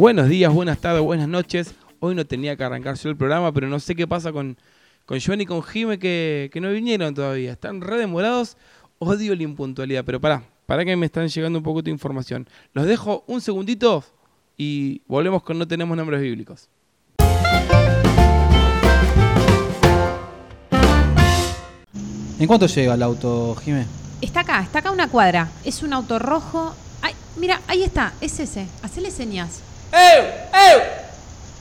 Buenos días, buenas tardes, buenas noches. Hoy no tenía que arrancar yo el programa, pero no sé qué pasa con, con Joan y con Jime que, que no vinieron todavía. Están re demorados. Odio la impuntualidad, pero pará, para que me están llegando un poco de información. Los dejo un segundito y volvemos con No tenemos nombres bíblicos. ¿En cuánto llega el auto, Jimé? Está acá, está acá una cuadra. Es un auto rojo. Ay, mira, ahí está, es ese. Hacele señas. ¡Ew! ¡Ew!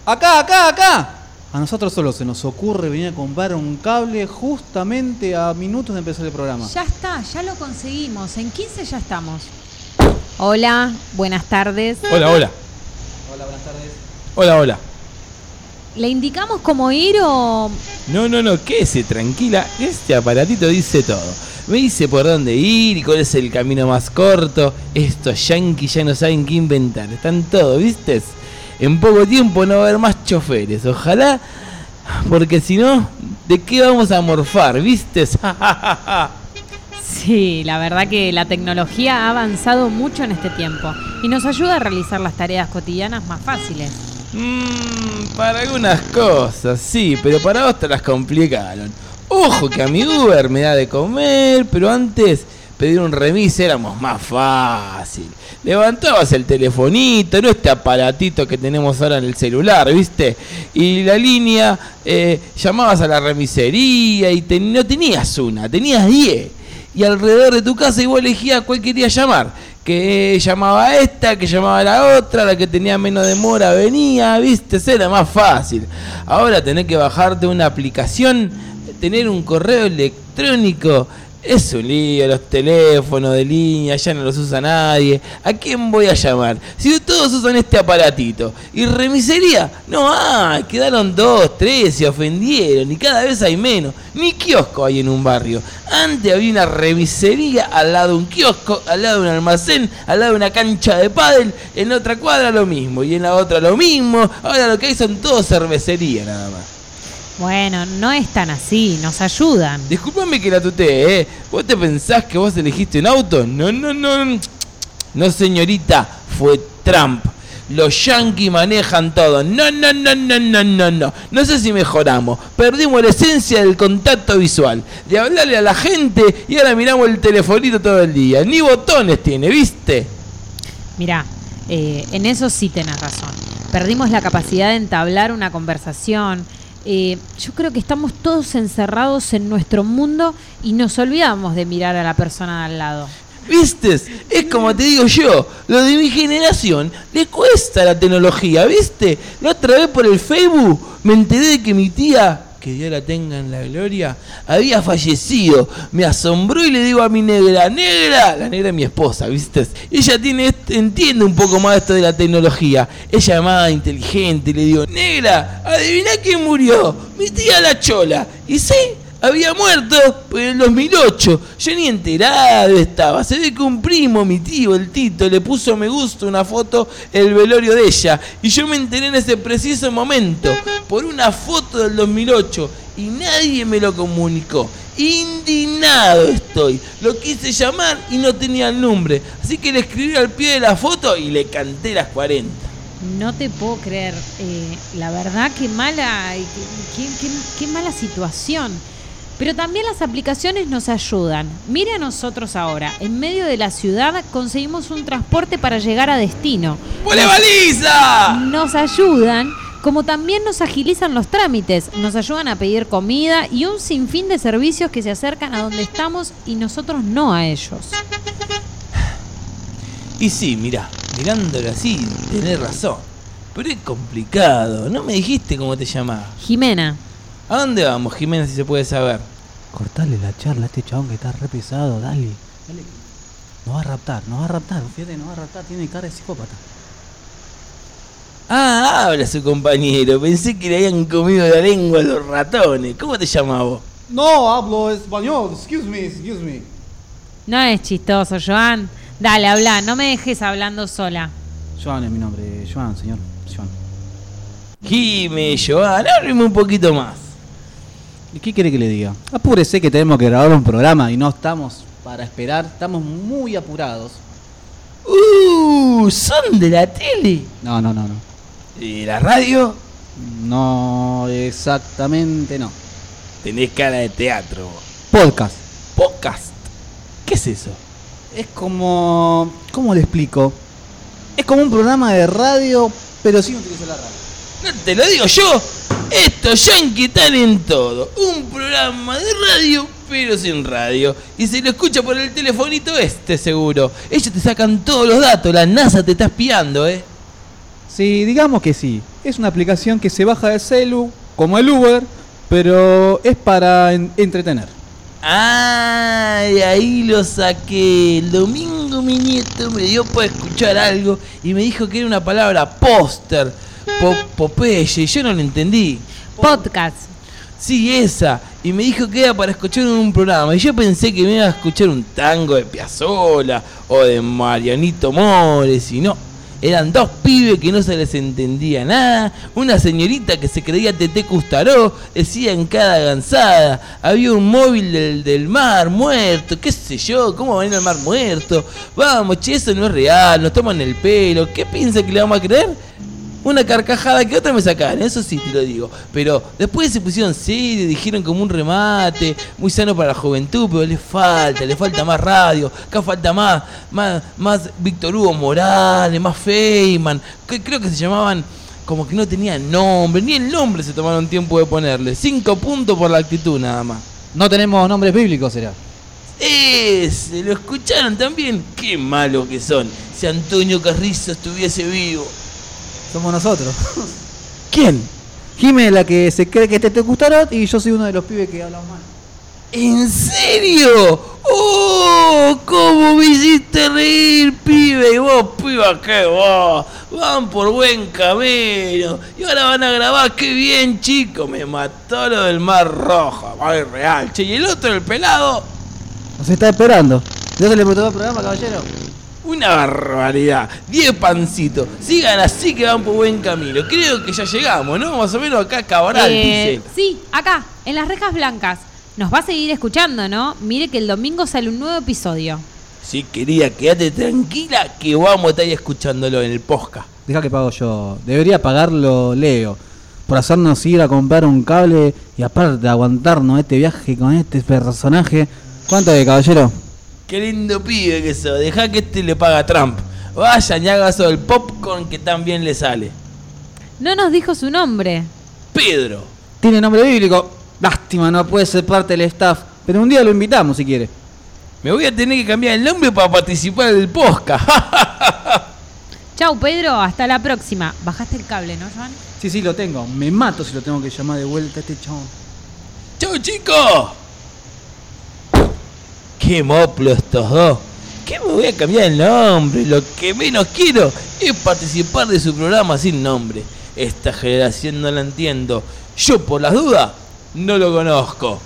¡Acá, acá, acá! A nosotros solo se nos ocurre venir a comprar un cable justamente a minutos de empezar el programa. Ya está, ya lo conseguimos. En 15 ya estamos. Hola, buenas tardes. Hola, hola. Hola, buenas tardes. Hola, hola. ¿Le indicamos cómo ir o.? No, no, no, quédese tranquila. Este aparatito dice todo. Me dice por dónde ir y cuál es el camino más corto. Estos yankees ya no saben qué inventar. Están todos, ¿viste? En poco tiempo no va a haber más choferes. Ojalá, porque si no, ¿de qué vamos a morfar, viste? Sí, la verdad que la tecnología ha avanzado mucho en este tiempo y nos ayuda a realizar las tareas cotidianas más fáciles. Mmm, para algunas cosas, sí, pero para otras las complicaron. Ojo que a mi Uber me da de comer, pero antes pedir un remis éramos más fácil. Levantabas el telefonito, no este aparatito que tenemos ahora en el celular, ¿viste? Y la línea, eh, llamabas a la remisería y no tenías una, tenías 10. Y alrededor de tu casa igual elegías cuál querías llamar. Que llamaba a esta, que llamaba a la otra, la que tenía menos demora venía, ¿viste? Era más fácil. Ahora tenés que bajarte una aplicación, tener un correo electrónico es un lío, los teléfonos de línea, ya no los usa nadie. ¿A quién voy a llamar? Si todos usan este aparatito. ¿Y remisería? No hay, quedaron dos, tres, se ofendieron y cada vez hay menos. Ni kiosco hay en un barrio. Antes había una remisería al lado de un kiosco, al lado de un almacén, al lado de una cancha de pádel, en otra cuadra lo mismo y en la otra lo mismo. Ahora lo que hay son todos cervecería nada más. Bueno, no es tan así, nos ayudan. Disculpame que la tutee, ¿eh? ¿Vos te pensás que vos elegiste un auto? No, no, no. No, señorita, fue Trump. Los yankees manejan todo. No, no, no, no, no, no, no. No sé si mejoramos. Perdimos la esencia del contacto visual. De hablarle a la gente y ahora miramos el telefonito todo el día. Ni botones tiene, ¿viste? Mirá, eh, en eso sí tenés razón. Perdimos la capacidad de entablar una conversación eh, yo creo que estamos todos encerrados en nuestro mundo y nos olvidamos de mirar a la persona de al lado. ¿Viste? Es como te digo yo, lo de mi generación le cuesta la tecnología, ¿viste? La otra vez por el Facebook me enteré de que mi tía que Dios la tenga en la gloria, había fallecido. Me asombró y le digo a mi negra, negra, la negra es mi esposa, ¿viste? Ella tiene, entiende un poco más esto de la tecnología. Ella llamada inteligente y le digo, negra, adivina quién murió. Mi tía la chola. Y sí, había muerto en el 2008. Yo ni enterado estaba. Se ve que un primo, mi tío, el Tito, le puso me gusta una foto el velorio de ella. Y yo me enteré en ese preciso momento por una foto del 2008 y nadie me lo comunicó. Indignado estoy. Lo quise llamar y no tenía el nombre. Así que le escribí al pie de la foto y le canté las 40. No te puedo creer. Eh, la verdad, qué mala, qué mala situación. Pero también las aplicaciones nos ayudan. Mire a nosotros ahora, en medio de la ciudad conseguimos un transporte para llegar a destino. ¡Buena baliza! Nos ayudan, como también nos agilizan los trámites, nos ayudan a pedir comida y un sinfín de servicios que se acercan a donde estamos y nosotros no a ellos. Y sí, mira, mirándolo así, tenés razón. Pero es complicado. No me dijiste cómo te llamabas. Jimena. ¿A dónde vamos, Jimena, si se puede saber? Cortale la charla a este chabón que está re pesado, dale. Dale. Nos va a raptar, nos va a raptar, fíjate, nos va a raptar, tiene cara de psicópata. Ah, habla su compañero. Pensé que le habían comido la lengua a los ratones. ¿Cómo te llamabas No, hablo español. Excuse me, excuse me. No es chistoso, Joan. Dale, habla, no me dejes hablando sola. Joan es mi nombre, Joan, señor. Joan. Jime, Joan, hábleme un poquito más. ¿Y qué quiere que le diga? Apúrese que tenemos que grabar un programa y no estamos para esperar, estamos muy apurados. ¡Uh! ¿Son de la tele? No, no, no, no. ¿Y la radio? No, exactamente no. Tenés cara de teatro. Podcast. Podcast. ¿Qué es eso? Es como. ¿Cómo le explico? Es como un programa de radio, pero sin utilizar la radio. No te lo digo yo. Estos yankees están en todo. Un programa de radio, pero sin radio. Y se lo escucha por el telefonito este, seguro. Ellos te sacan todos los datos. La NASA te está espiando, ¿eh? Sí, digamos que sí. Es una aplicación que se baja de celu, como el Uber, pero es para en- entretener. Ay, ahí lo saqué. El domingo mi nieto me dio para escuchar algo y me dijo que era una palabra póster. Po Popeye, yo no lo entendí. Podcast. Sí, esa. Y me dijo que era para escuchar en un programa. Y yo pensé que me iba a escuchar un tango de Piazzolla o de Marianito Mores. Y no. Eran dos pibes que no se les entendía nada. Una señorita que se creía Tete Custaró. Decía en cada gansada. Había un móvil del, del mar muerto. ¿Qué sé yo? ¿Cómo va a venir al mar muerto? Vamos, che, eso no es real. Nos toman el pelo. ¿Qué piensa que le vamos a creer? Una carcajada que otra me sacaron, eso sí te lo digo. Pero después se pusieron serio, dijeron como un remate, muy sano para la juventud, pero le falta, le falta más radio, acá falta más, más, más Víctor Hugo Morales, más Feynman, que creo que se llamaban como que no tenían nombre, ni el nombre se tomaron tiempo de ponerle. Cinco puntos por la actitud nada más. No tenemos nombres bíblicos, será. Ese, ¿lo escucharon también? Qué malo que son. Si Antonio Carrizo estuviese vivo. Somos nosotros. ¿Quién? Jimé la que se cree que te te Custarot y yo soy uno de los pibes que hablan mal. ¿En serio? ¡Oh! ¿Cómo me hiciste reír, pibe? Y vos, piba, qué vos. Van por buen camino. Y ahora van a grabar, qué bien, chico. Me mató lo del Mar Rojo. Ay, real, che. Y el otro, el pelado, Nos está esperando. ¿Ya se le preguntó el programa, caballero? Una barbaridad. Diez pancitos. Sigan así que van por buen camino. Creo que ya llegamos, ¿no? Más o menos acá Cabral Eh, dice. sí, acá, en las rejas blancas. Nos va a seguir escuchando, ¿no? Mire que el domingo sale un nuevo episodio. Sí, quería, quédate tranquila que vamos a estar ahí escuchándolo en el posca. Deja que pago yo. Debería pagarlo Leo. Por hacernos ir a comprar un cable y aparte aguantarnos este viaje con este personaje. ¿Cuánto de caballero? Qué lindo pibe que sos. Deja que este le paga a Trump. Vaya, y haga eso del popcorn que tan bien le sale. No nos dijo su nombre. Pedro. Tiene nombre bíblico. Lástima, no puede ser parte del staff. Pero un día lo invitamos si quiere. Me voy a tener que cambiar el nombre para participar del posca. Chau, Pedro, hasta la próxima. Bajaste el cable, ¿no, Joan? Sí, sí, lo tengo. Me mato si lo tengo que llamar de vuelta a este chabón. ¡Chau, chicos! ¡Qué moplo estos dos! ¿Qué me voy a cambiar el nombre? Lo que menos quiero es participar de su programa sin nombre. Esta generación no la entiendo. Yo, por las dudas, no lo conozco.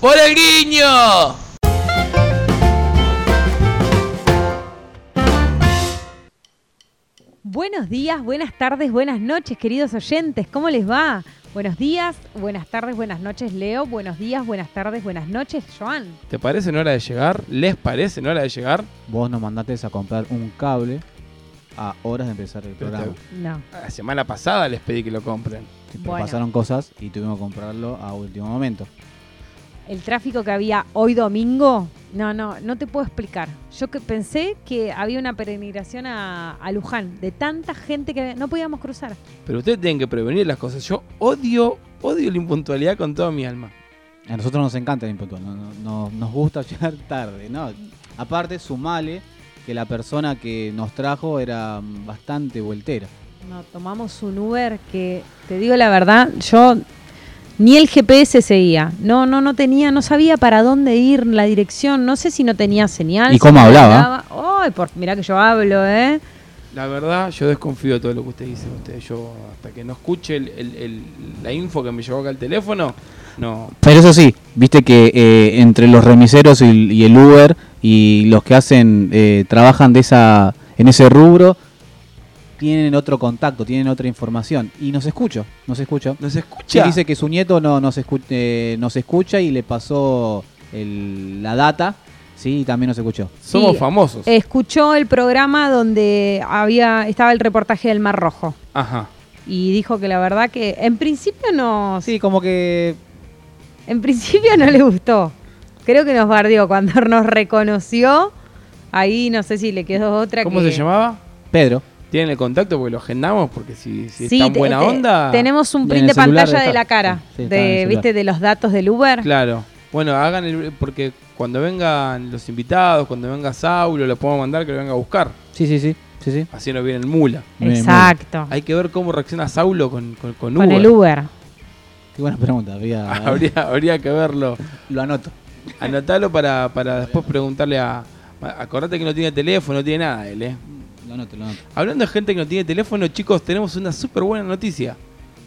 ¡Por el guiño! Buenos días, buenas tardes, buenas noches, queridos oyentes. ¿Cómo les va? Buenos días, buenas tardes, buenas noches, Leo. Buenos días, buenas tardes, buenas noches, Joan. ¿Te parece en hora de llegar? ¿Les parece en hora de llegar? Vos nos mandaste a comprar un cable a horas de empezar el Pero programa. No. La semana pasada les pedí que lo compren. Pero Bueno. pasaron cosas y tuvimos que comprarlo a último momento. El tráfico que había hoy domingo, no, no, no te puedo explicar. Yo que pensé que había una peregrinación a, a Luján, de tanta gente que no podíamos cruzar. Pero ustedes tienen que prevenir las cosas. Yo odio, odio la impuntualidad con toda mi alma. A nosotros nos encanta el impuntual, no- no- no- nos gusta llegar tarde, ¿no? Aparte, sumale que la persona que nos trajo era mm, bastante vueltera. No, tomamos un Uber que, te digo la verdad, yo ni el GPS seguía. No, no, no tenía, no sabía para dónde ir, la dirección. No sé si no tenía señal. ¿Y cómo hablaba? Ay, por, mirá que yo hablo, ¿eh? La verdad, yo desconfío de todo lo que usted dice. Usted, yo, hasta que no escuche el- el- el- la info que me llegó acá al teléfono, no. Pero eso sí, viste que eh, entre los remiseros y, y el Uber y los que hacen, eh, trabajan de esa, en ese rubro, tienen otro contacto, tienen otra información. Y nos escucho, nos escucho. ¿Nos escucha? dice que su nieto no nos, escu- eh, nos escucha y le pasó el- la data, sí, y también nos escuchó. Somos Sí. famosos. Escuchó el programa donde había estaba el reportaje del Mar Rojo. Ajá. y dijo que la verdad que en principio no, Sí, como que en principio no le gustó. Creo que nos bardeó cuando nos reconoció. Ahí no sé si le quedó otra ¿Cómo que- se llamaba? Pedro. ¿Tienen el contacto? Porque lo agendamos, porque si, si Sí, es tan te- buena te- onda. Tenemos un print de pantalla de la cara, Sí, sí, de. ¿viste? De los datos del Uber. Claro. Bueno, hagan el. Porque cuando vengan los invitados, cuando venga Saulo, lo podemos mandar que lo venga a buscar. Sí, sí, sí. Sí, sí. Así no viene el mula. Exacto. Hay que ver cómo reacciona Saulo con, con, con Con Uber. el Uber. Qué buena pregunta. Había, habría, habría que verlo. Lo anoto. Anotalo para, para después preguntarle a. Acordate que no tiene teléfono, no tiene nada él, ¿eh? Lo anoto, lo anoto. Hablando de gente que no tiene teléfono, chicos, tenemos una súper buena noticia.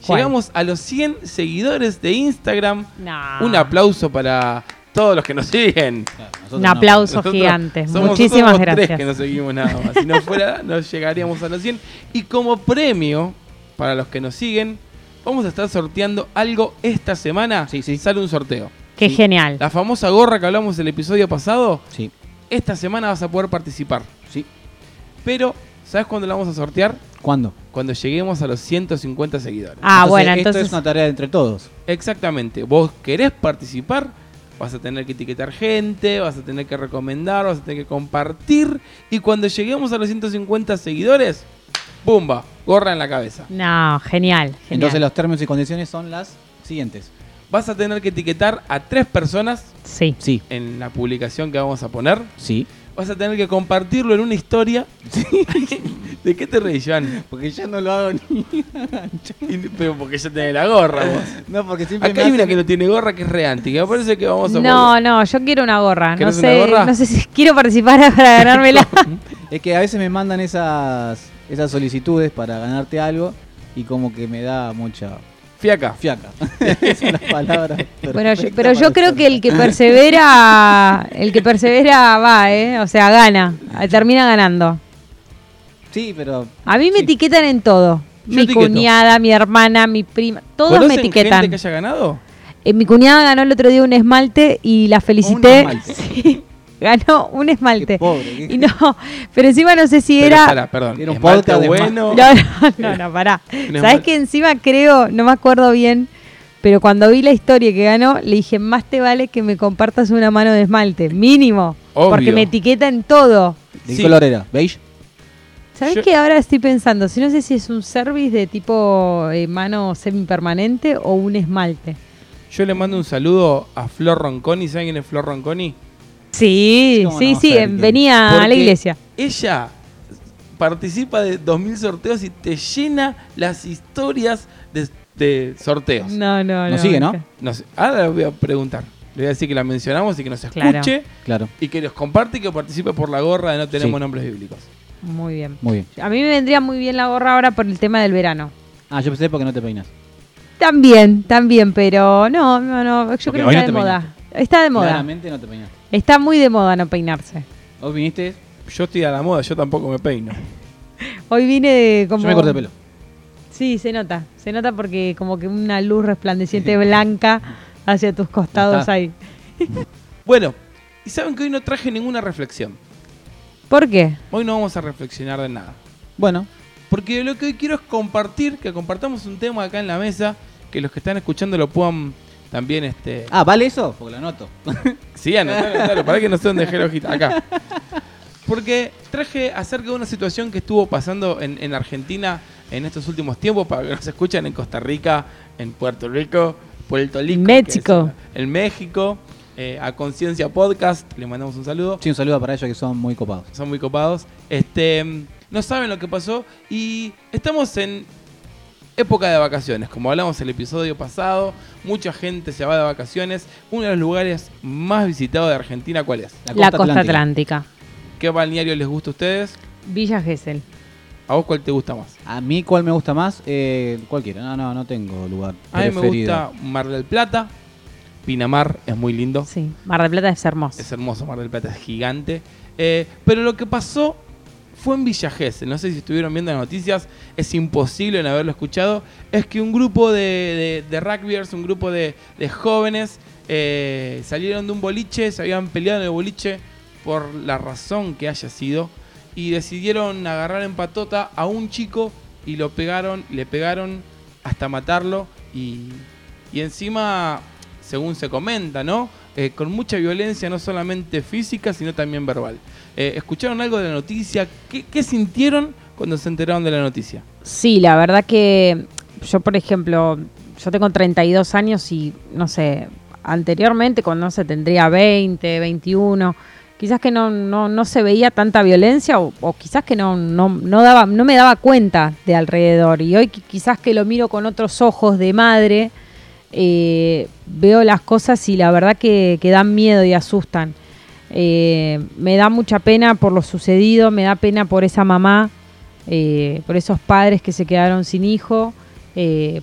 ¿Cuál? Llegamos a los 100 seguidores de Instagram. No. Un aplauso para todos los que nos siguen. Claro, Un no. aplauso gigante. somos- Muchísimas somos gracias. tres que nos seguimos nada más. Si no fuera, no llegaríamos a los 100. Y como premio, para los que nos siguen, vamos a estar sorteando algo esta semana. Sí, sí. Sale un sorteo. Qué Sí. genial. La famosa gorra que hablamos el episodio pasado, Sí, esta semana vas a poder participar. Pero, ¿sabes cuándo la vamos a sortear? ¿Cuándo? Cuando lleguemos a los 150 seguidores. Ah, bueno, esto entonces. es una tarea entre todos. Exactamente. Vos querés participar, vas a tener que etiquetar gente, vas a tener que recomendar, vas a tener que compartir. Y cuando lleguemos a los 150 seguidores, ¡bumba! Gorra en la cabeza. No, genial. genial. Entonces los términos y condiciones son las siguientes. Vas a tener que etiquetar a tres personas Sí. Sí, en la publicación que vamos a poner. sí. Vas a tener que compartirlo en una historia. ¿De qué te reís, Joan? Porque ya no lo hago ni. Y- Pero porque ya tenés la gorra vos. No, porque siempre Acá hay una que no tiene gorra que es re anti, que me parece que vamos a No, no, yo quiero una gorra. No ¿Querés sé, una gorra? no sé si quiero participar para ganármela. Es que a veces me mandan esas, esas solicitudes para ganarte algo y como que me da mucha Fiaca. fiaca. Son las palabras. bueno, yo- pero yo creo que el que persevera, el que persevera va, ¿eh? O sea, gana, termina ganando. Sí, pero. A mí me Sí. etiquetan en todo. Yo mi etiqueto. cuñada, mi hermana, mi prima, todos me ¿Conocen etiquetan. gente que haya ganado? Eh, mi cuñada ganó el otro día un esmalte y la felicité. esmalte. Sí, ganó un esmalte. Qué pobre. qué- Y no, pero encima no sé si Pero, era. pará, perdón. Era un esmalte podcast bueno. No, no, no, no, pará. ¿Sabes que encima creo, no me acuerdo bien, pero cuando vi la historia que ganó, le dije, más te vale que me compartas una mano de esmalte, mínimo. Obvio. Porque me etiqueta en todo. ¿De Sí. qué color era? ¿Beige? ¿Sabes Yo- qué? Ahora estoy pensando, si no sé si es un service de tipo eh, mano semipermanente o un esmalte. Yo le mando un saludo a Flor Ronconi. ¿Saben quién es Flor Ronconi? Sí, ¿Cómo sí, no sí, venía a la iglesia. Ella participa de 2000 sorteos y te llena las historias de, de sorteos. No, no, no. Nos sigue, ¿no? No sé, ahora le voy a preguntar. Le voy a decir que la mencionamos y que nos escuche Claro, y que nos comparte y que participe por la gorra de No Tenemos Sí. Nombres Bíblicos. Muy bien. muy bien. A mí me vendría muy bien la gorra ahora por el tema del verano. Ah, yo pensé porque no te peinas. También, también, pero no, no, no. Yo Porque creo que no está de moda. Está de moda. Claramente no te peinas. Está muy de moda no peinarse. Vos viniste, Yo estoy a la moda, yo tampoco me peino. Hoy vine de como. yo me corté el pelo. Sí, se nota. Se nota porque como que una luz resplandeciente blanca hacia tus costados está. ahí. Bueno, y saben que hoy no traje ninguna reflexión. ¿Por qué? Hoy no vamos a reflexionar de nada. Bueno, Porque lo que hoy quiero es compartir, que compartamos un tema acá en la mesa, que los que están escuchando lo puedan también, este... ah, ¿vale eso? Porque lo anoto. Sí, anotalo, anotalo, para que no sé dónde dejé la hojita. Acá. Porque traje acerca de una situación que estuvo pasando en, en Argentina en estos últimos tiempos, para que nos escuchen en Costa Rica, en Puerto Rico, Puerto Rico, México. en México, eh, a Conciencia Podcast, le mandamos un saludo. Sí, un saludo para ellos que son muy copados. son muy copados. Este, no saben lo que pasó y estamos en época de vacaciones. Como hablamos en el episodio pasado, mucha gente se va de vacaciones. Uno de los lugares más visitados de Argentina, ¿cuál es? La costa, atlántica. ¿Qué balneario les gusta a ustedes? Villa Gesell. ¿A vos cuál te gusta más? A mí, ¿cuál me gusta más? Eh, cualquiera. No, no, no tengo lugar. A mí me gusta Mar del Plata. Pinamar es muy lindo. Sí, Mar del Plata es hermoso. Es hermoso, Mar del Plata es gigante. Eh, pero lo que pasó fue en Villa. No sé si estuvieron viendo las noticias, es imposible no haberlo escuchado. Es que un grupo de, de, de rugbyers, un grupo de, de jóvenes, eh, salieron de un boliche, se habían peleado en el boliche por la razón que haya sido. Y decidieron agarrar en patota a un chico y lo pegaron, le pegaron hasta matarlo y, y encima, según se comenta, ¿no? Eh, con mucha violencia, no solamente física, sino también verbal. Eh, ¿Escucharon algo de la noticia? ¿Qué, sintieron cuando se enteraron de la noticia? Sí, la verdad que yo, por ejemplo, yo tengo 32 años y, no sé, anteriormente, cuando se tendría 20, 21, quizás que no, no, no se veía tanta violencia o, o quizás que no, no, no, daba, no me daba cuenta de alrededor. Y hoy qui- quizás que lo miro con otros ojos de madre, eh, veo las cosas y la verdad que, dan miedo y asustan. Eh, me da mucha pena por lo sucedido, me da pena por esa mamá, eh, por esos padres que se quedaron sin hijo,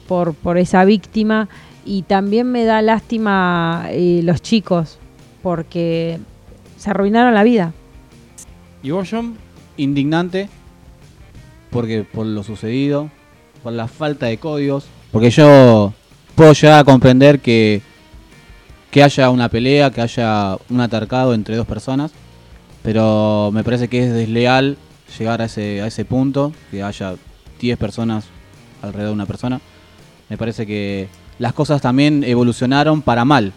por, por esa víctima y también me da lástima los chicos porque se arruinaron la vida. ¿Y vos, John? indignante porque por lo sucedido, por la falta de códigos, porque yo puedo llegar a comprender que que haya una pelea, que haya un atarcado entre dos personas, pero me parece que es desleal llegar a ese a ese punto, que haya 10 personas alrededor de una persona. Me parece que las cosas también evolucionaron para mal,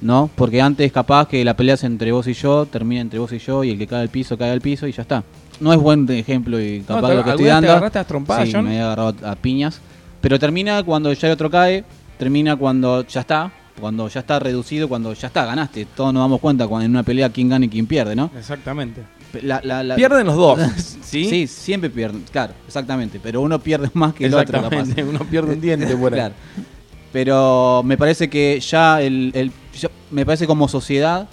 ¿no? Porque antes capaz que la pelea es entre vos y yo, termina entre vos y yo y el que cae al piso cae al piso y ya está. No es buen ejemplo y No, capaz te- lo que estoy ¿alguna te dando. agarraste a trompadas, sí, John? me he agarrado a piñas, pero termina cuando ya el otro cae, termina cuando ya está, cuando ya está reducido, cuando ya está, ganaste. Todos nos damos cuenta cuando en una pelea quién gana y quién pierde, ¿no? Exactamente. La- la- la- Pierden los dos, ¿sí? ¿Sí? siempre pierden, claro, exactamente, pero uno pierde más que el otro capaz. Uno pierde un diente ahí. Claro. Pero me parece que ya el, el- ya- me parece como sociedad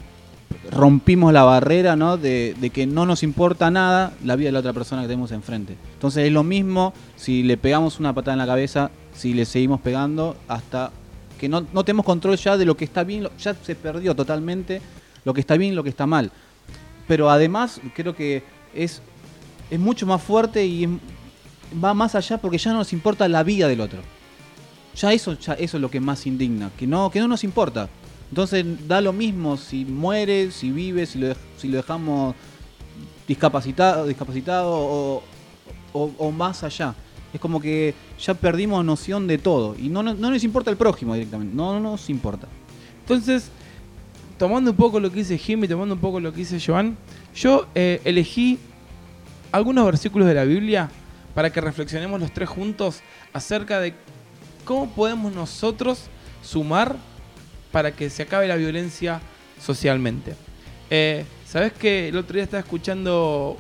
rompimos la barrera, ¿no? De, de que no nos importa nada la vida de la otra persona que tenemos enfrente. Entonces es lo mismo si le pegamos una patada en la cabeza, si le seguimos pegando hasta que no, no tenemos control ya de lo que está bien, ya se perdió totalmente lo que está bien y lo que está mal. Pero además creo que es, es mucho más fuerte y es- va más allá porque ya no nos importa la vida del otro. Ya eso, ya eso es lo que más indigna, que no, que no nos importa. Entonces da lo mismo si muere, si vive, si lo, si lo dejamos discapacitado, discapacitado o- o más allá. Es como que ya perdimos noción de todo y no, no, no nos importa el prójimo directamente, no, no nos importa. Entonces, tomando un poco lo que dice Jimmy, tomando un poco lo que dice Joan, yo eh, elegí algunos versículos de la Biblia para que reflexionemos los tres juntos acerca de cómo podemos nosotros sumar para que se acabe la violencia socialmente. Eh, ¿Sabes que el otro día estaba escuchando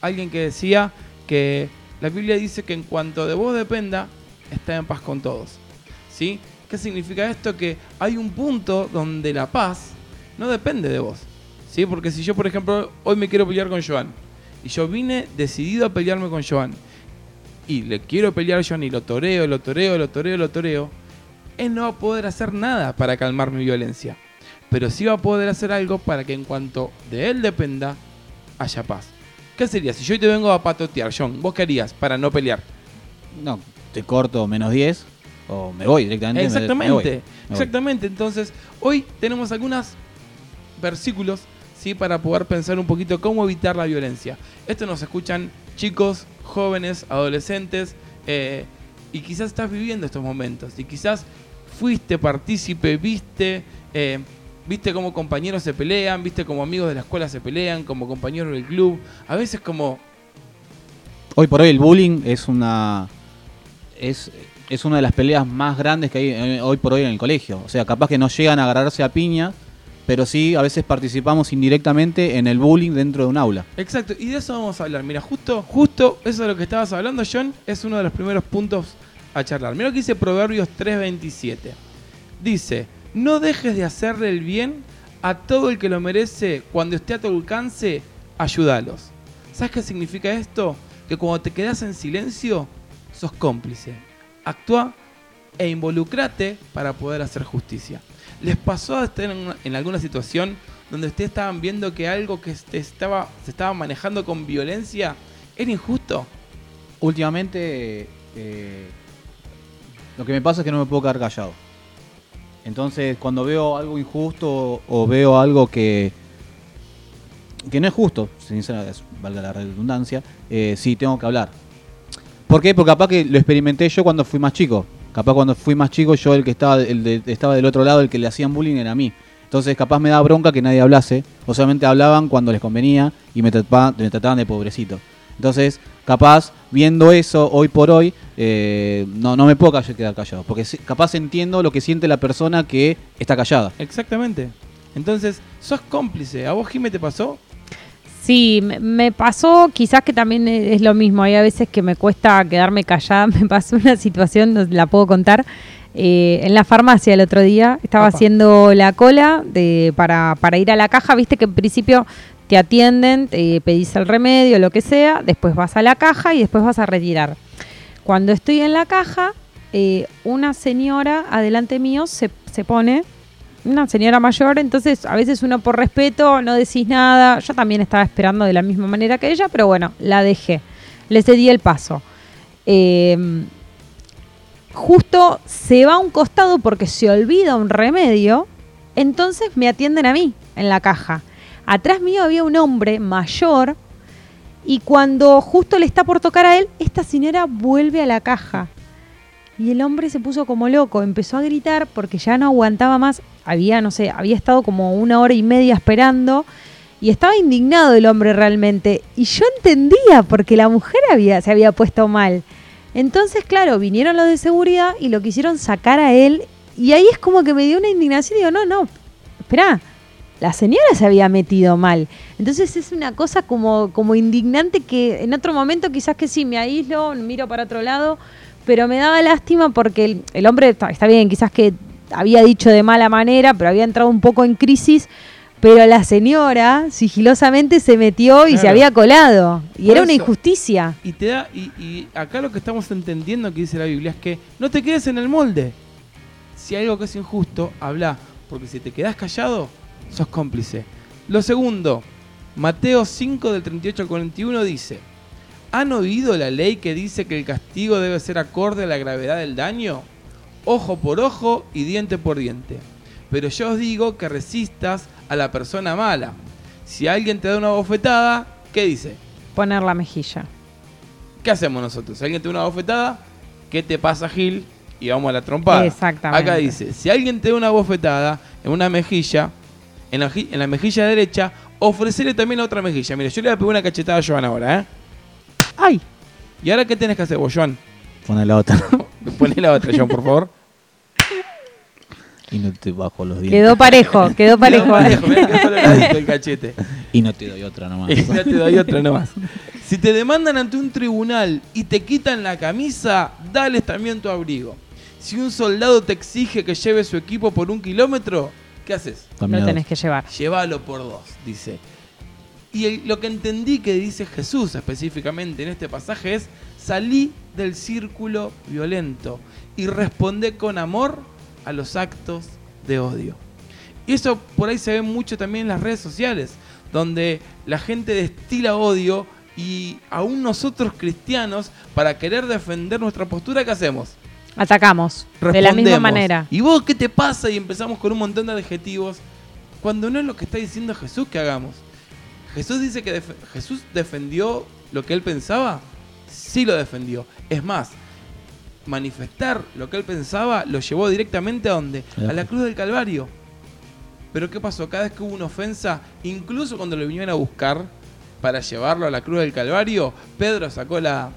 alguien que decía que la Biblia dice que en cuanto de vos dependa, está en paz con todos? ¿Sí? ¿Qué significa esto? Que hay un punto donde la paz no depende de vos. ¿Sí? Porque si yo, por ejemplo, hoy me quiero pelear con Joan y yo vine decidido a pelearme con Joan y le quiero pelear a Joan y lo toreo, lo toreo, lo toreo, lo toreo, él no va a poder hacer nada para calmar mi violencia. Pero sí va a poder hacer algo para que en cuanto de él dependa, haya paz. ¿Qué sería? Si yo te vengo a patotear, John, ¿vos qué harías para no pelear? No, te corto menos 10 o me voy directamente. me- me voy, Exactamente, me voy. exactamente. Entonces, hoy tenemos algunos versículos ¿sí? para poder pensar un poquito cómo evitar la violencia. Esto nos escuchan chicos, jóvenes, adolescentes, eh, y quizás estás viviendo estos momentos, y quizás fuiste partícipe, viste, eh, viste cómo compañeros se pelean, viste como amigos de la escuela se pelean, como compañeros del club, a veces como Hoy por hoy el bullying es una es, es una de las peleas más grandes que hay eh, hoy por hoy en el colegio. O sea, capaz que no llegan a agarrarse a piña, pero sí a veces participamos indirectamente en el bullying dentro de un aula. Exacto, y de eso vamos a hablar. Mira, justo, justo eso de lo que estabas hablando, John, es uno de los primeros puntos a charlar. Mira lo que dice Proverbios 3:27. Dice, no dejes de hacerle el bien a todo el que lo merece, cuando esté a tu alcance, ayúdalos. ¿Sabes qué significa esto? Que cuando te quedas en silencio, sos cómplice. Actúa e involucrate para poder hacer justicia. ¿Les pasó a estar en, una- en alguna situación donde ustedes estaban viendo que algo que se estaba, se estaba manejando con violencia era injusto? Últimamente eh, lo que me pasa es que no me puedo quedar callado. Entonces, cuando veo algo injusto o veo algo que que no es justo, sincera, es- valga la redundancia, eh, sí tengo que hablar. ¿Por qué? Porque capaz que lo experimenté yo cuando fui más chico. Capaz cuando fui más chico, yo el que estaba, el de- estaba del otro lado, el que le hacían bullying era a mí. Entonces capaz me daba bronca que nadie hablase. O solamente hablaban cuando les convenía y me trataban, me trataban de pobrecito. Entonces, capaz, viendo eso hoy por hoy, eh, no, no me puedo call- quedar callado. Porque capaz entiendo lo que siente la persona que está callada. Exactamente. Entonces, sos cómplice. ¿A vos, Jimé, te pasó? Sí, me- pasó, quizás que también e- es lo mismo. Hay a veces que me cuesta quedarme callada. Me pasó una situación, no la puedo contar. eh, en la farmacia el otro día estaba haciendo la cola de, para, para ir a la caja. Viste que en principio te atienden, te pedís el remedio, lo que sea. Después vas a la caja y después vas a retirar. Cuando estoy en la caja, eh, una señora adelante mío se, se pone una señora mayor, entonces a veces uno por respeto no decís nada. Yo también estaba esperando de la misma manera que ella, pero bueno, la dejé. Le cedí el paso. Eh, justo se va a un costado porque se olvida un remedio, entonces me atienden a mí en la caja. Atrás mío había un hombre mayor y cuando justo le está por tocar a él, esta señora vuelve a la caja. Y el hombre se puso como loco, empezó a gritar porque ya no aguantaba más. Había, no sé, había estado como una hora y media esperando y estaba indignado el hombre realmente. Y yo entendía porque la mujer había, se había puesto mal. Entonces, claro, vinieron los de seguridad y lo quisieron sacar a él. Y ahí es como que me dio una indignación y digo, no, no, espera, la señora se había metido mal. Entonces es una cosa como, como indignante que en otro momento quizás que sí, me aíslo, miro para otro lado, pero me daba lástima porque el, el hombre está, está bien, quizás que había dicho de mala manera, pero había entrado un poco en crisis. Pero la señora sigilosamente se metió y se había colado. Y Por era una eso. injusticia. Y te da, y, y acá lo que estamos entendiendo que dice la Biblia es que no te quedes en el molde. Si hay algo que es injusto, habla. Porque si te quedas callado, sos cómplice. Lo segundo, Mateo 5 del 38 al 41 dice, ¿han oído la ley que dice que el castigo debe ser acorde a la gravedad del daño? Ojo por ojo y diente por diente. Pero yo os digo que resistas a la persona mala. Si alguien te da una bofetada, ¿qué dice? Poner la mejilla. ¿Qué hacemos nosotros? Si alguien te da una bofetada, ¿qué te pasa, Gil? Y vamos a la trompada. Exactamente. Acá dice, si alguien te da una bofetada en una mejilla, en la, en la mejilla derecha, ofrecerle también la otra mejilla. Mira, yo le voy a pegar una cachetada a Joan ahora, ¿eh? ¡Ay! ¿Y ahora qué tenés que hacer vos, Joan? Pone la otra. Poné la otra, Joan, por favor. y no te bajo los dientes. Quedó parejo, quedó parejo. Quedó parejo, mirá que solo la diste el cachete. Y no te doy otra nomás. Y ya te doy otra nomás. Si te demandan ante un tribunal y te quitan la camisa, dales también tu abrigo. Si un soldado te exige que lleve su equipo por un kilómetro, ¿qué haces? Lo tenés que llevar. Llévalo por dos, dice. Y el- lo que entendí que dice Jesús específicamente en este pasaje es, salí del círculo violento y respondé con amor a los actos de odio. Y eso por ahí se ve mucho también en las redes sociales, donde la gente destila odio y aún nosotros cristianos, para querer defender nuestra postura, ¿qué hacemos? Atacamos. De la misma manera. ¿Y vos qué te pasa? Y empezamos con un montón de adjetivos, cuando no es lo que está diciendo Jesús que hagamos. Jesús dice que def- Jesús defendió lo que él pensaba. Sí lo defendió. Es más, manifestar lo que él pensaba lo llevó directamente a dónde? A la cruz del Calvario. Pero ¿qué pasó? Cada vez que hubo una ofensa, incluso cuando lo vinieron a buscar para llevarlo a la cruz del Calvario, Pedro sacó la,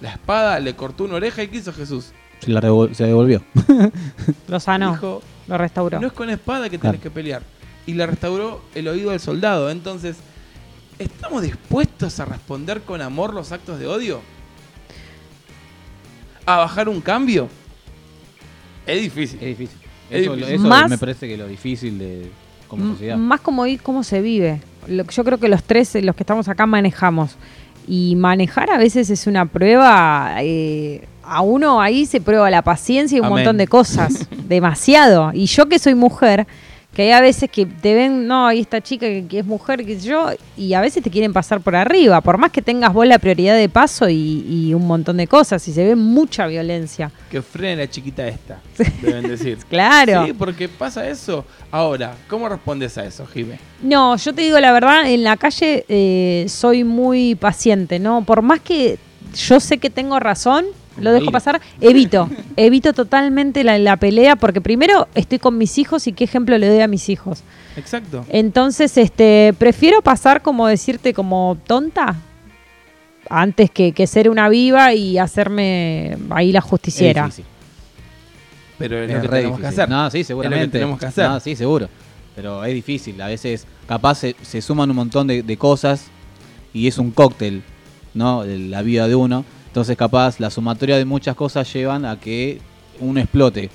la espada, le cortó una oreja y ¿qué hizo Jesús? Se la revol- se devolvió. Lo sanó, Dijo, lo restauró. no es con espada que tenés Claro. que pelear. Y le restauró el oído del soldado. Entonces, ¿estamos dispuestos a responder con amor los actos de odio? ¿A bajar un cambio? Es difícil. Es difícil. Es Eso, difícil. eso Más- me parece que lo difícil de como sociedad. Más como ir cómo se vive. Yo creo que los tres, los que estamos acá, manejamos. Y manejar a veces es una prueba. eh, a uno ahí se prueba la paciencia y un Amén. montón de cosas. demasiado. Y yo que soy mujer, que hay a veces que te ven, no, hay esta chica que, que es mujer, que yo, y a veces te quieren pasar por arriba. Por más que tengas vos la prioridad de paso y, y un montón de cosas. Y se ve mucha violencia. Que frene la chiquita esta, deben decir. Claro. Sí, porque pasa eso. Ahora, ¿cómo respondes a eso, Jime? No, yo te digo la verdad, en la calle eh, soy muy paciente, ¿no? Por más que yo sé que tengo razón, lo dejo pasar, evito, evito totalmente la, la pelea porque primero estoy con mis hijos y qué ejemplo le doy a mis hijos. Exacto. Entonces, este, prefiero pasar como decirte como tonta antes que, que ser una viva y hacerme ahí la justiciera. Es. Pero es Es lo que re tenemos que difícil. hacer. No, sí, seguramente. tenemos que hacer. No, sí, seguro. Pero es difícil. A veces, capaz se, se suman un montón de, de cosas y es un cóctel, ¿no? La vida de uno. Entonces, capaz, la sumatoria de muchas cosas llevan a que uno explote.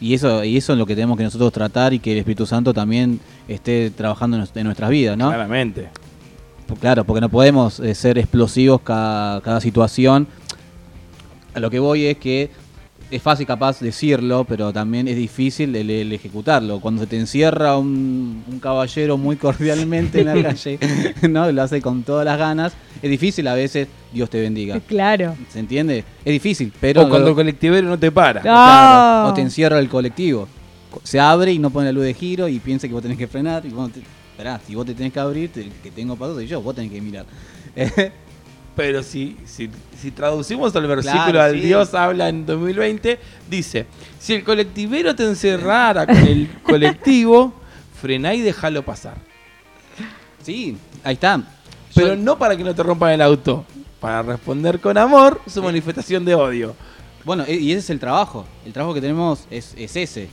Y eso, y eso es lo que tenemos que nosotros tratar y que el Espíritu Santo también esté trabajando en, nues- en nuestras vidas, ¿no? Claramente. Claro, porque no podemos eh, ser explosivos cada, cada situación. A lo que voy es que es fácil capaz decirlo, pero también es difícil el, el ejecutarlo. Cuando se te encierra un, un caballero muy cordialmente en la calle, ¿no? lo hace con todas las ganas, es difícil a veces, Dios te bendiga. Claro. ¿Se entiende? Es difícil, pero... o cuando el colectivero no te para. Claro, o te encierra el colectivo. Se abre y no pone la luz de giro y piensa que vos tenés que frenar. Y vos te- esperá, si vos te tenés que abrir, te- que tengo paso soy yo, vos tenés que mirar. Pero si, si, si traducimos al versículo Claro, al sí. Dios habla en 2020, dice, si el colectivero te encerrara con el colectivo, frená y déjalo pasar. sí, ahí está. Pero Yo- no para que no te rompan el auto, para responder con amor su manifestación de odio. Bueno, e- y ese es el trabajo. El trabajo que tenemos es, es ese.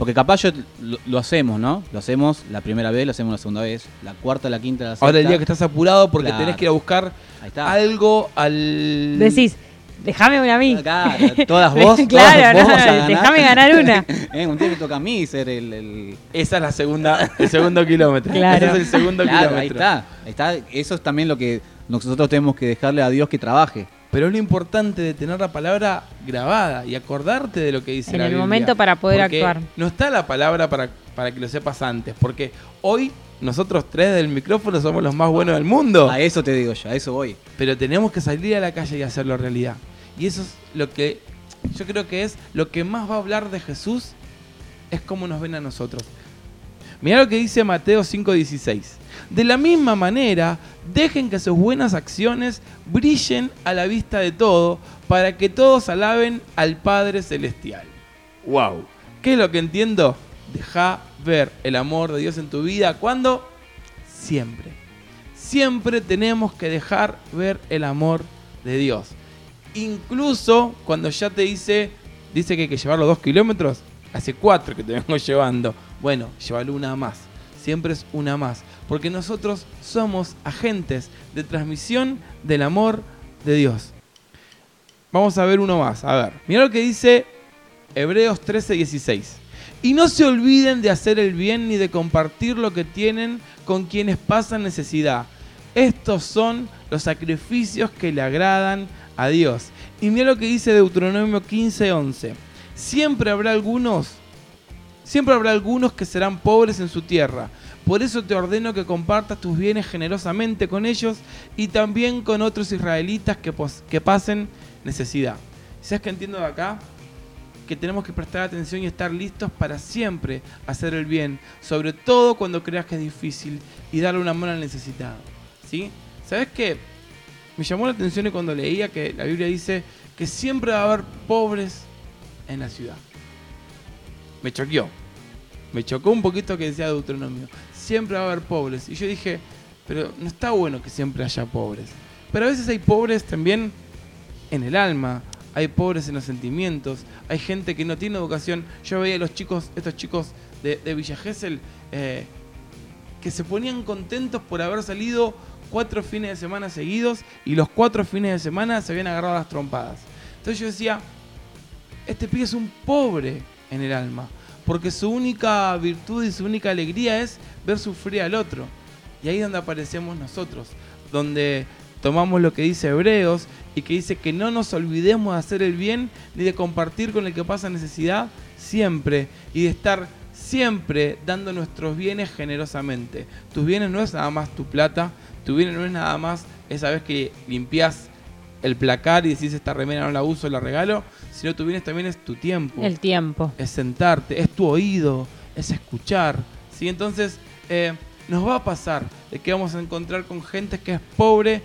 Porque capaz yo lo, lo hacemos, ¿no? Lo hacemos la primera vez, lo hacemos la segunda vez, la cuarta, la quinta, la sexta. Ahora el día que estás apurado porque Claro. tenés que ir a buscar algo al... Decís, déjame una a mí. Claro, todas vos, Claro, todas vos no, déjame ganar una. Eh, un día me toca a mí ser el... el- Esa es la segunda, el segundo kilómetro. Claro. Ese es el segundo Claro, ahí kilómetro. está, ahí está. Eso es también lo que nosotros tenemos que dejarle a Dios que trabaje. Pero es lo importante de tener la palabra grabada y acordarte de lo que dice En la el Biblia. momento para poder Porque actuar. No está la palabra para, para que lo sepas antes, porque hoy nosotros tres del micrófono somos los más buenos del mundo, A eso te digo yo, a eso voy. pero tenemos que salir a la calle y hacerlo realidad. Y eso es lo que yo creo que es lo que más va a hablar de Jesús, es cómo nos ven a nosotros. Mirá lo que dice Mateo 5:16. De la misma manera, dejen que sus buenas acciones brillen a la vista de todo, para que todos alaben al Padre Celestial. ¡Wow! ¿Qué es lo que entiendo? Deja ver el amor de Dios en tu vida. ¿Cuándo? Siempre. Siempre tenemos que dejar ver el amor de Dios. Incluso cuando ya te dice, dice que hay que llevar los dos kilómetros, hace cuatro que te vengo llevando. Bueno, llévalo una más. Siempre es una más. Porque nosotros somos agentes de transmisión del amor de Dios. Vamos a ver uno más. A ver, mira lo que dice Hebreos 13, 16. Y no se olviden de hacer el bien ni de compartir lo que tienen con quienes pasan necesidad. Estos son los sacrificios que le agradan a Dios. Y mira lo que dice Deuteronomio 15, 11. Siempre habrá algunos, siempre habrá algunos que serán pobres en su tierra. Por eso te ordeno que compartas tus bienes generosamente con ellos y también con otros israelitas que, pasen necesidad. ¿Sabes qué entiendo de acá? Que tenemos que prestar atención y estar listos para siempre hacer el bien, sobre todo cuando creas que es difícil y darle una mano al necesitado. ¿Sí? ¿Sabes qué? Me llamó la atención cuando leía que la Biblia dice que siempre va a haber pobres en la ciudad. Me choqueó. Me chocó un poquito que decía Deuteronomio. Siempre va a haber pobres. Y yo dije, pero no está bueno que siempre haya pobres. Pero a veces hay pobres también en el alma, hay pobres en los sentimientos, hay gente que no tiene educación. Yo veía a los chicos, estos chicos de, Villa Gesell, eh, que se ponían contentos por haber salido cuatro fines de semana seguidos y los cuatro fines de semana se habían agarrado las trompadas. Entonces yo decía, este pibe es un pobre en el alma, porque su única virtud y su única alegría es ver sufrir al otro. Y ahí es donde aparecemos nosotros, donde tomamos lo que dice Hebreos y que dice que no nos olvidemos de hacer el bien ni de compartir con el que pasa necesidad siempre y de estar siempre dando nuestros bienes generosamente. Tus bienes no es nada más tu plata, tu bienes no es nada más esa vez que limpias el placar y decís esta remera no la uso, la regalo, sino tu bienes también es tu tiempo El tiempo. es sentarte, es tu oído, es escuchar. ¿sí? Entonces, eh, nos va a pasar de que vamos a encontrar con gente que es pobre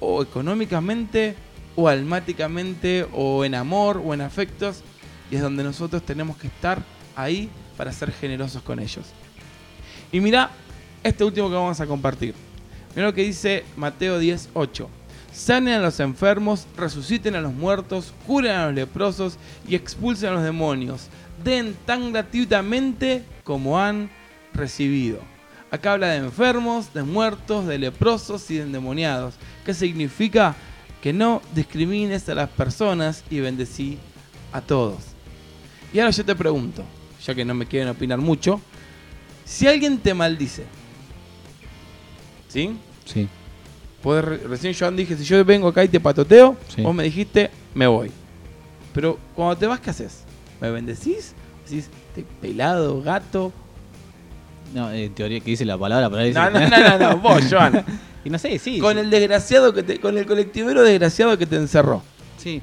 o económicamente, o almáticamente, o en amor, o en afectos, y es donde nosotros tenemos que estar ahí para ser generosos con ellos. Y mira este último que vamos a compartir. Mira lo que dice Mateo 10:8. Sanen a los enfermos, resuciten a los muertos, curen a los leprosos y expulsen a los demonios. Den tan gratuitamente como han recibido. Acá habla de enfermos, de muertos, de leprosos y de endemoniados. ¿Qué significa? Que no discrimines a las personas y bendecí a todos. Y ahora yo te pregunto, ya que no me quieren opinar mucho, si alguien te maldice, ¿sí? Sí. Recién yo dije, si yo vengo acá y te patoteo, Sí. vos me dijiste, me voy. Pero cuando te vas, ¿qué haces? ¿Me bendecís? Decís, "Te pelado, gato. No, en teoría que dice la palabra, pero ahí No, dice- no, no, no, no, vos, Joan. y no sé, sí. con sí. el desgraciado que te, con el colectivero desgraciado que te encerró. Sí.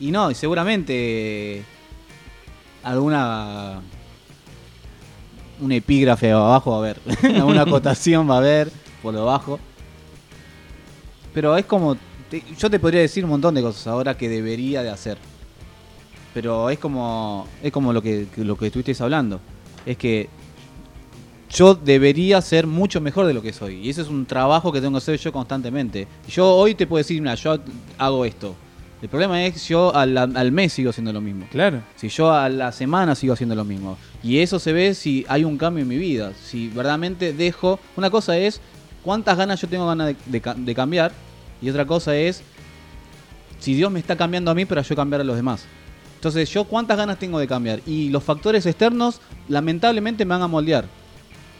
Y no, y seguramente alguna un epígrafe abajo va a haber, alguna acotación va a haber por lo bajo. Pero es como yo te podría decir un montón de cosas ahora que debería de hacer. Pero es como es como lo que lo que estuviste hablando. Es que yo debería ser mucho mejor de lo que soy. Y ese es un trabajo que tengo que hacer yo constantemente. Yo hoy te puedo decir, mira, yo hago esto. El problema es que yo al, al mes sigo haciendo lo mismo. Claro. Si yo a la semana sigo haciendo lo mismo. Y eso se ve si hay un cambio en mi vida. Si verdaderamente dejo... Una cosa es cuántas ganas yo tengo ganas de, de ca- de cambiar. Y otra cosa es si Dios me está cambiando a mí para yo cambiar a los demás. Entonces yo cuántas ganas tengo de cambiar. Y los factores externos lamentablemente me van a moldear.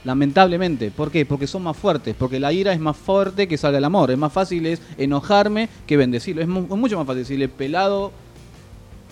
Lamentablemente. ¿Por qué? Porque son más fuertes. Porque la ira es más fuerte que salga el amor. Es más fácil es enojarme que bendecirlo. Es mucho más fácil decirle pelado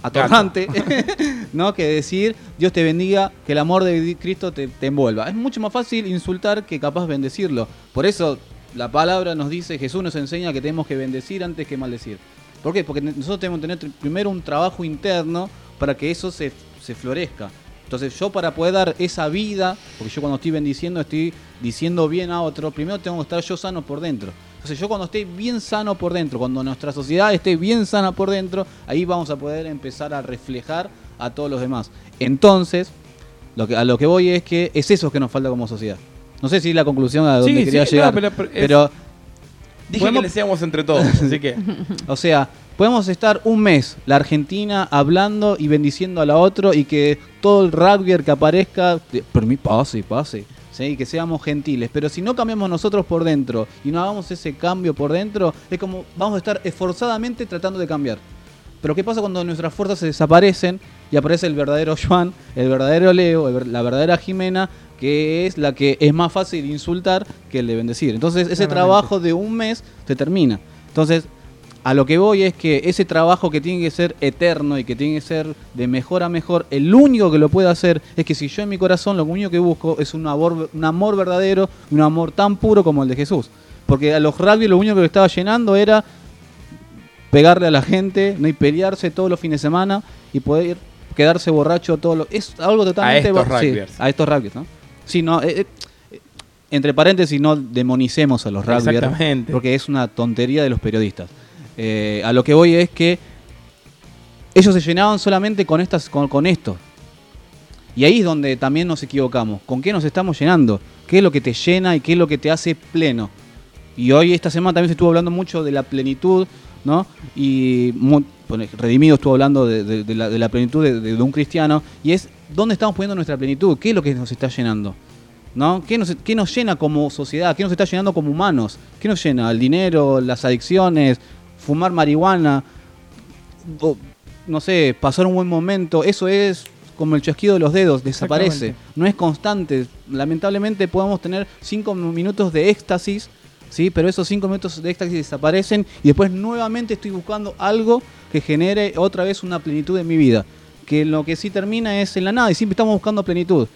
atorrante, ¿no? Que decir Dios te bendiga, que el amor de Cristo te, te envuelva. Es mucho más fácil insultar que capaz bendecirlo. Por eso la palabra nos dice, Jesús nos enseña que tenemos que bendecir antes que maldecir. ¿Por qué? Porque nosotros tenemos que tener primero un trabajo interno para que eso se, se florezca. Entonces yo para poder dar esa vida, porque yo cuando estoy bendiciendo estoy diciendo bien a otro, primero tengo que estar yo sano por dentro. Entonces yo cuando esté bien sano por dentro, cuando nuestra sociedad esté bien sana por dentro, ahí vamos a poder empezar a reflejar a todos los demás. Entonces, lo que, a lo que voy es que es eso que nos falta como sociedad. No sé si es la conclusión a donde Sí, quería sí, llegar, pero- pero es- pero Dije Podemos- que le seamos entre todos, así que. o sea, podemos estar un mes, la Argentina, hablando y bendiciendo a la otro y que todo el rugby que aparezca, por mí pase, pase, ¿sí? y que seamos gentiles. Pero si no cambiamos nosotros por dentro y no hagamos ese cambio por dentro, es como vamos a estar esforzadamente tratando de cambiar. Pero ¿qué pasa cuando nuestras fuerzas se desaparecen y aparece el verdadero Juan, el verdadero Leo, la verdadera Jimena, que es la que es más fácil insultar que el de bendecir? Entonces ese trabajo de un mes se termina. Entonces, a lo que voy es que ese trabajo que tiene que ser eterno y que tiene que ser de mejor a mejor, el único que lo puede hacer es que si yo en mi corazón lo único que busco es un amor, un amor verdadero, un amor tan puro como el de Jesús. Porque a los rugby lo único que lo estaba llenando era pegarle a la gente, no y pelearse todos los fines de semana y poder quedarse borracho todos los es algo totalmente estos sí, rugbyers. a estos rugbyers, ¿no? Sí, no, eh, eh, entre paréntesis no demonicemos a los rugbyers Exactamente. porque es una tontería de los periodistas. Eh, a lo que voy es que ellos se llenaban solamente con estas con, con esto. Y ahí es donde también nos equivocamos. ¿Con qué nos estamos llenando? ¿Qué es lo que te llena y qué es lo que te hace pleno? Y hoy, esta semana, también se estuvo hablando mucho de la plenitud, ¿no? Y Redimido estuvo hablando de, la, de la plenitud de un cristiano. Y es, ¿dónde estamos poniendo nuestra plenitud? ¿Qué es lo que nos está llenando? ¿No? ¿Qué nos, qué nos llena como sociedad? ¿Qué nos está llenando como humanos? ¿Qué nos llena? ¿El dinero? ¿Las adicciones? ¿Fumar marihuana? o, no sé, pasar un buen momento, eso es como el chasquido de los dedos, desaparece, no es constante. Lamentablemente podemos tener cinco minutos de éxtasis, ¿sí? pero esos cinco minutos de éxtasis desaparecen y después nuevamente estoy buscando algo que genere otra vez una plenitud en mi vida. Que lo que sí termina es en la nada y siempre estamos buscando plenitud.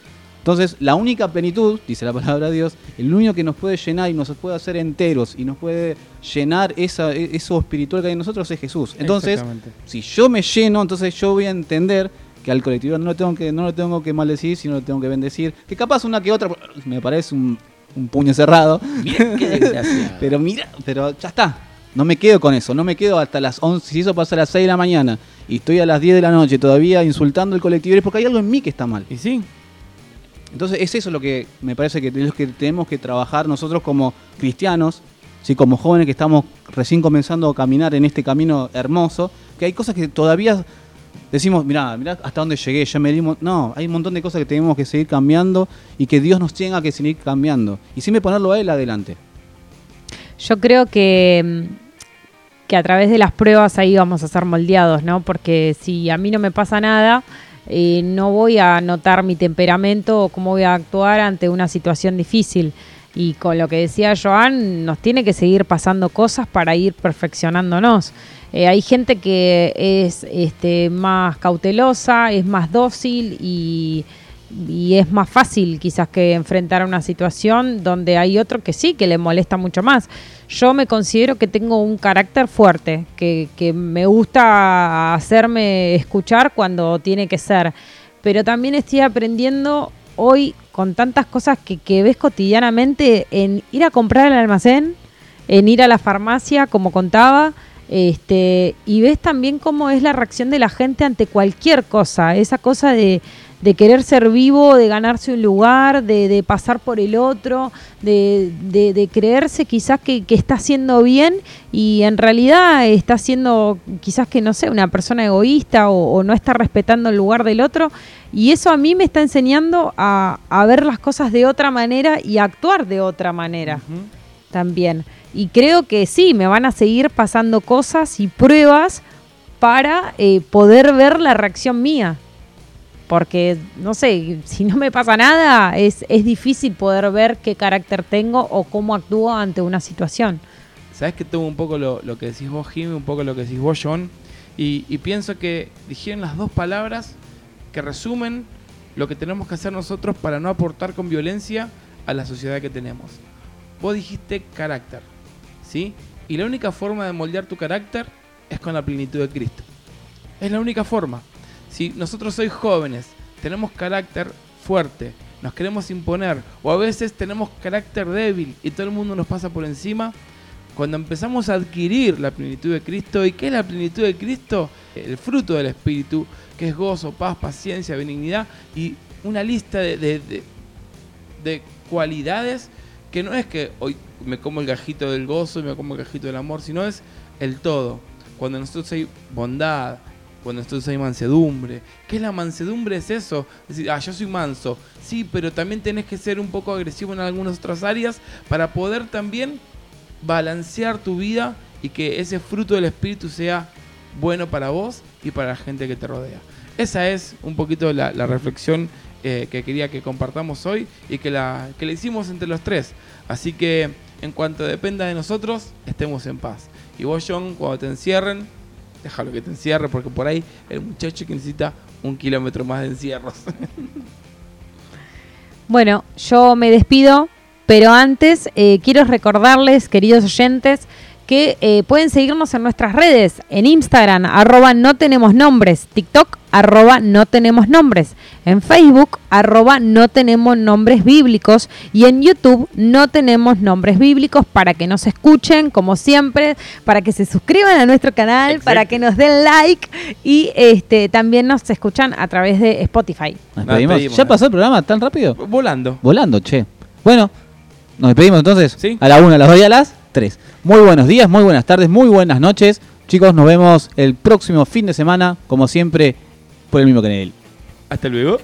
Entonces, la única plenitud, dice la palabra de Dios, el único que nos puede llenar y nos puede hacer enteros y nos puede llenar esa, e- eso espiritual que hay en nosotros es Jesús. Entonces, si yo me lleno, entonces yo voy a entender que al colectivo no lo tengo que, no lo tengo que maldecir, sino lo tengo que bendecir. Que capaz una que otra me parece un, un puño cerrado. Mirá qué desgraciado. Pero mira, pero ya está. No me quedo con eso, no me quedo hasta las 11, si eso pasa a las 6 de la mañana y estoy a las 10 de la noche todavía insultando al colectivo, es porque hay algo en mí que está mal. Y sí, Entonces es eso lo que me parece que, tenemos que trabajar nosotros como cristianos, ¿sí? como jóvenes que estamos recién comenzando a caminar en este camino hermoso, que hay cosas que todavía decimos, mirá, mirá hasta dónde llegué, ya me dimos... No, hay un montón de cosas que tenemos que seguir cambiando y que Dios nos tenga que seguir cambiando. Y siempre ponerlo a Él adelante. Yo creo que, que a través de las pruebas ahí vamos a ser moldeados, ¿no? Porque si a mí no me pasa nada, eh, no voy a notar mi temperamento o cómo voy a actuar ante una situación difícil. Y con lo que decía Joan, nos tiene que seguir pasando cosas para ir perfeccionándonos. Eh, hay gente que es este, más cautelosa, es más dócil y, y es más fácil quizás que enfrentar una situación donde hay otro que sí, que le molesta mucho más. Yo me considero que tengo un carácter fuerte, que, que me gusta hacerme escuchar cuando tiene que ser, pero también estoy aprendiendo hoy con tantas cosas que, que ves cotidianamente en ir a comprar al almacén, en ir a la farmacia, como contaba, este, y ves también cómo es la reacción de la gente ante cualquier cosa, esa cosa de, de querer ser vivo, de ganarse un lugar, de, de pasar por el otro, de, de- de creerse quizás que, que está haciendo bien y en realidad está siendo quizás que no sé, una persona egoísta o, o no está respetando el lugar del otro. Y eso a mí me está enseñando a, a ver las cosas de otra manera y a actuar de otra manera también. Y creo que sí, me van a seguir pasando cosas y pruebas para eh, poder ver la reacción mía. Porque, no sé, si no me pasa nada, es, es difícil poder ver qué carácter tengo o cómo actúo ante una situación. Sabes que tengo un poco lo, lo que decís vos, Jimmy, un poco lo que decís vos, John. Y, y pienso que dijeron las dos palabras que resumen lo que tenemos que hacer nosotros para no aportar con violencia a la sociedad que tenemos. Vos dijiste carácter, ¿sí? Y la única forma de moldear tu carácter es con la plenitud de Cristo. Es la única forma. Si nosotros sois jóvenes, tenemos carácter fuerte, nos queremos imponer, o a veces tenemos carácter débil y todo el mundo nos pasa por encima, cuando empezamos a adquirir la plenitud de Cristo, ¿y qué es la plenitud de Cristo? El fruto del Espíritu, que es gozo, paz, paciencia, benignidad y una lista de, de- de- de cualidades que no es que hoy me como el gajito del gozo y me como el gajito del amor, sino es el todo. Cuando nosotros hay bondad, cuando nosotros hay mansedumbre. ¿Qué es la mansedumbre? Es eso. Es decir, ah, yo soy manso. Sí, pero también tenés que ser un poco agresivo en algunas otras áreas para poder también balancear tu vida y que ese fruto del Espíritu sea bueno para vos y para la gente que te rodea. Esa es un poquito la, la reflexión eh, que quería que compartamos hoy y que la, que la hicimos entre los tres. Así que en cuanto dependa de nosotros, estemos en paz. Y vos, John, cuando te encierren, déjalo que te encierre, porque por ahí el muchacho que necesita un kilómetro más de encierros. Bueno, yo me despido, pero antes eh, quiero recordarles, queridos oyentes, que eh, pueden seguirnos en nuestras redes, en Instagram, arroba no tenemos nombres, TikTok, arroba no tenemos nombres, en Facebook, arroba no tenemos nombres bíblicos y en YouTube no tenemos nombres bíblicos para que nos escuchen, como siempre, para que se suscriban a nuestro canal, Exacto. para que nos den like y este también nos escuchan a través de Spotify. Nos despedimos. ¿Ya pasó el programa tan rápido? Volando. Volando, che. Bueno, nos despedimos entonces. Sí. A la una, a las dos y a las Muy buenos días, muy buenas tardes, muy buenas noches. Chicos, nos vemos el próximo fin de semana, como siempre, por el mismo canal. Hasta luego.